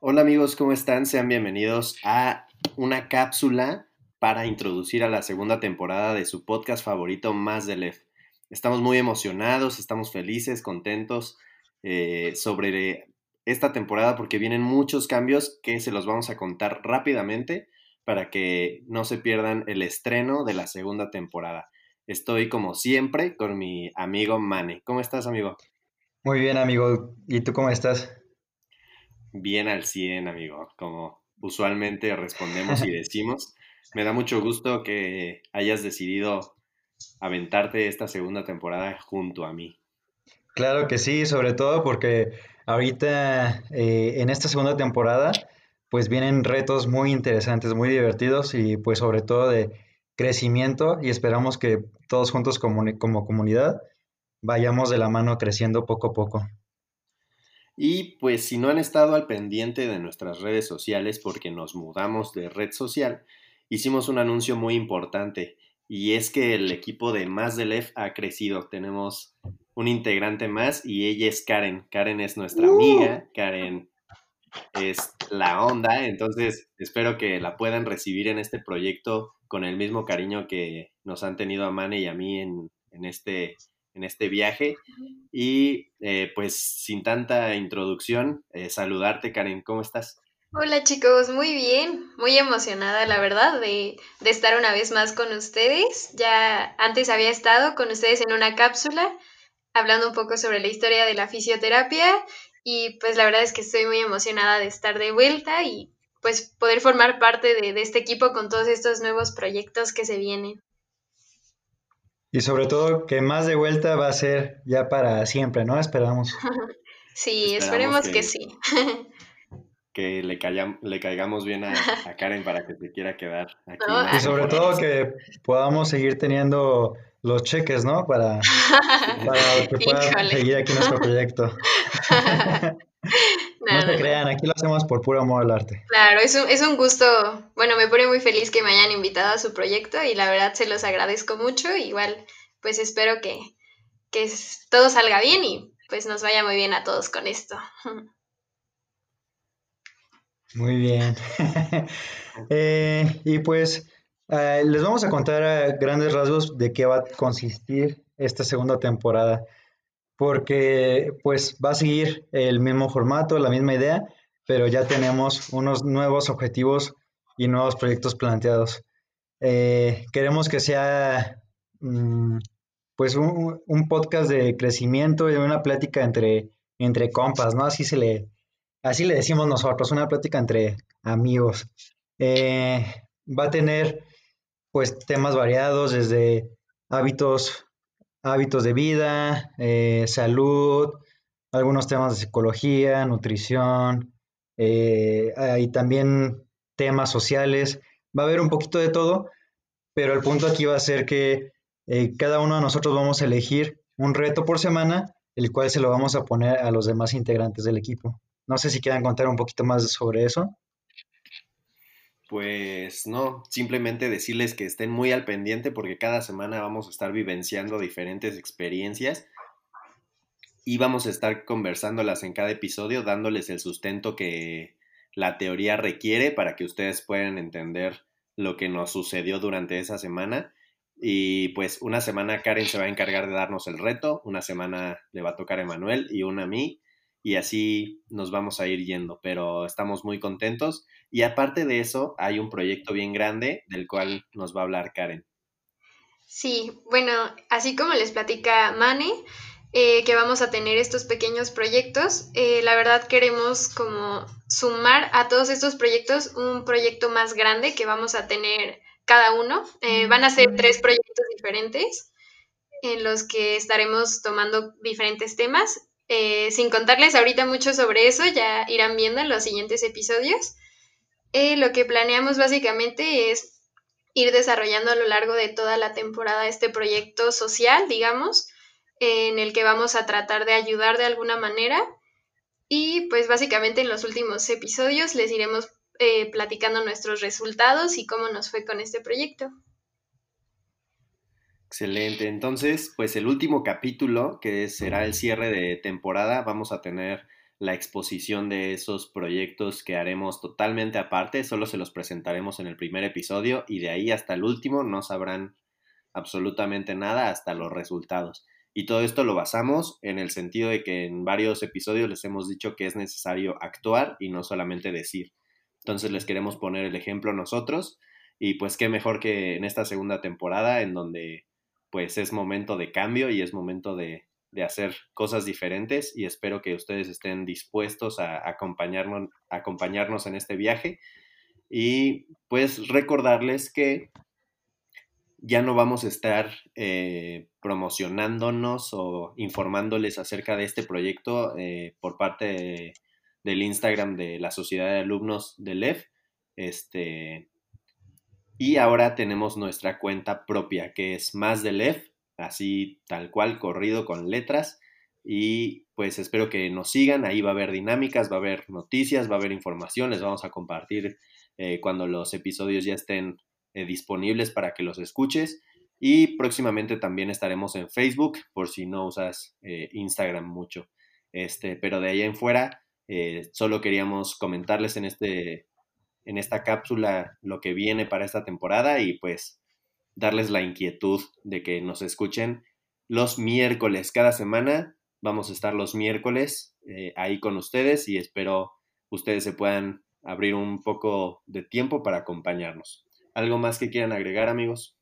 Hola amigos, ¿cómo están? Sean bienvenidos a una cápsula para introducir a la segunda temporada de su podcast favorito, Más de Lef. Estamos muy emocionados, estamos felices, contentos eh, sobre esta temporada porque vienen muchos cambios que se los vamos a contar rápidamente para que no se pierdan el estreno de la segunda temporada. Estoy como siempre con mi amigo Mane. ¿Cómo estás, amigo? Muy bien, amigo. ¿Y tú cómo estás? Bien al 100, amigo, como usualmente respondemos y decimos. Me da mucho gusto que hayas decidido aventarte esta segunda temporada junto a mí. Claro que sí, sobre todo porque ahorita eh, en esta segunda temporada pues vienen retos muy interesantes, muy divertidos y pues sobre todo de crecimiento y esperamos que todos juntos como, como comunidad vayamos de la mano creciendo poco a poco. Y pues si no han estado al pendiente de nuestras redes sociales porque nos mudamos de red social, hicimos un anuncio muy importante y es que el equipo de Más de Lef ha crecido. Tenemos un integrante más y ella es Karen. Karen es nuestra ¡Uh! amiga, Karen es la onda, entonces espero que la puedan recibir en este proyecto con el mismo cariño que nos han tenido a Mane y a mí en, en este en este viaje. Y eh, pues sin tanta introducción, eh, saludarte Karen, ¿cómo estás? Hola chicos, muy bien, muy emocionada la verdad de, de, estar una vez más con ustedes. Ya antes había estado con ustedes en una cápsula hablando un poco sobre la historia de la fisioterapia y pues la verdad es que estoy muy emocionada de estar de vuelta y pues poder formar parte de, de este equipo con todos estos nuevos proyectos que se vienen. Y sobre todo que más de vuelta va a ser ya para siempre, ¿no? Esperamos. sí, esperemos, que, sí. que le, le caigamos bien a, Karen para que se quiera quedar aquí. y sobre todo que podamos seguir teniendo los cheques, ¿no? Para, para que pueda seguir aquí nuestro proyecto. No, no, se crean, aquí lo hacemos por puro amor al arte. Claro, es un, es un gusto, bueno, me pone muy feliz que me hayan invitado a su proyecto y la verdad se los agradezco mucho. Igual, pues espero que, que todo salga bien y pues nos vaya muy bien a todos con esto. Muy bien. eh, y pues eh, les vamos a contar a grandes rasgos de qué va a consistir esta segunda temporada porque pues va a seguir el mismo formato, la misma idea, pero ya tenemos unos nuevos objetivos y nuevos proyectos planteados. Eh, queremos que sea mm, pues un, podcast de crecimiento y una plática entre, entre compas, ¿no? Así se le, así le decimos nosotros, una plática entre amigos. Eh, va a tener pues temas variados desde hábitos hábitos de vida, eh, salud, algunos temas de psicología, nutrición, eh, y también temas sociales. Va a haber un poquito de todo, pero el punto aquí va a ser que eh, cada uno de nosotros vamos a elegir un reto por semana, el cual se lo vamos a poner a los demás integrantes del equipo. No sé si quieran contar un poquito más sobre eso. Pues no, simplemente decirles que estén muy al pendiente porque cada semana vamos a estar vivenciando diferentes experiencias y vamos a estar conversándolas en cada episodio, dándoles el sustento que la teoría requiere para que ustedes puedan entender lo que nos sucedió durante esa semana. Y pues una semana Karen se va a encargar de darnos el reto, una semana le va a tocar a Emanuel y una a mí, y así nos vamos a ir yendo, pero estamos muy contentos y aparte de eso, hay un proyecto bien grande del cual nos va a hablar Karen. Sí, bueno, así como les platica Mane, eh, que vamos a tener estos pequeños proyectos, eh, la verdad queremos como sumar a todos estos proyectos un proyecto más grande que vamos a tener cada uno. Eh, van a ser tres proyectos diferentes en los que estaremos tomando diferentes temas. Sin contarles ahorita mucho sobre eso, ya irán viendo en los siguientes episodios. Eh, lo que planeamos básicamente es ir desarrollando a lo largo de toda la temporada este proyecto social, digamos, en el que vamos a tratar de ayudar de alguna manera. Y pues básicamente en los últimos episodios les iremos eh, platicando nuestros resultados y cómo nos fue con este proyecto. Excelente. Entonces, pues el último capítulo, que será el cierre de temporada, vamos a tener la exposición de esos proyectos que haremos totalmente aparte, solo se los presentaremos en el primer episodio y de ahí hasta el último no sabrán absolutamente nada hasta los resultados. Y todo esto lo basamos en el sentido de que en varios episodios les hemos dicho que es necesario actuar y no solamente decir. Entonces les queremos poner el ejemplo nosotros y pues qué mejor que en esta segunda temporada en donde pues es momento de cambio y es momento de, hacer cosas diferentes y espero que ustedes estén dispuestos a acompañarnos, acompañarnos en este viaje y pues recordarles que ya no vamos a estar eh, promocionándonos o informándoles acerca de este proyecto eh, por parte del Instagram de la Sociedad de Alumnos del EF. Este, y ahora tenemos nuestra cuenta propia, que es más del EF, así tal cual, corrido con letras. Y pues espero que nos sigan, ahí va a haber dinámicas, va a haber noticias, va a haber información, les vamos a compartir eh, cuando los episodios ya estén eh, disponibles para que los escuches. Y próximamente también estaremos en Facebook, por si no usas eh, Instagram mucho. Este, pero de ahí en fuera, solo queríamos comentarles en este en esta cápsula lo que viene para esta temporada y pues darles la inquietud de que nos escuchen los miércoles. Cada semana vamos a estar los miércoles eh, ahí con ustedes y espero ustedes se puedan abrir un poco de tiempo para acompañarnos. ¿Algo más que quieran agregar amigos?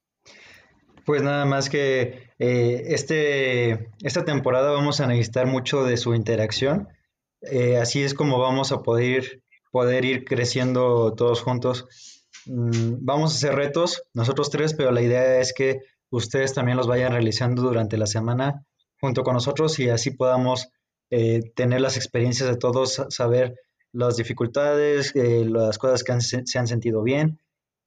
Pues nada más que eh, este, esta temporada vamos a necesitar mucho de su interacción. Eh, así es como vamos a poder poder ir creciendo todos juntos. Mm, vamos a hacer retos, nosotros tres, pero la idea es que ustedes también los vayan realizando durante la semana junto con nosotros y así podamos eh, tener las experiencias de todos, saber las dificultades, eh, las cosas que se han sentido bien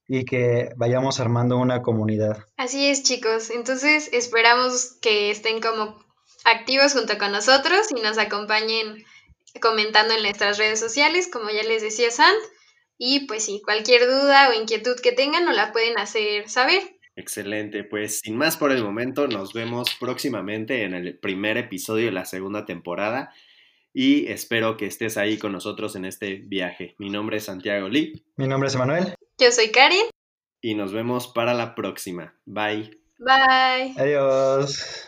y que vayamos armando una comunidad. Así es, chicos. Entonces esperamos que estén como activos junto con nosotros y nos acompañen comentando en nuestras redes sociales, como ya les decía Sant. Y pues sí, cualquier duda o inquietud que tengan nos la pueden hacer saber. Excelente, pues sin más por el momento, nos vemos próximamente en el primer episodio de la segunda temporada y espero que estés ahí con nosotros en este viaje. Mi nombre es Santiago Lee. Mi nombre es Emanuel. Yo soy Karen. Y nos vemos para la próxima. Bye. Bye. Adiós.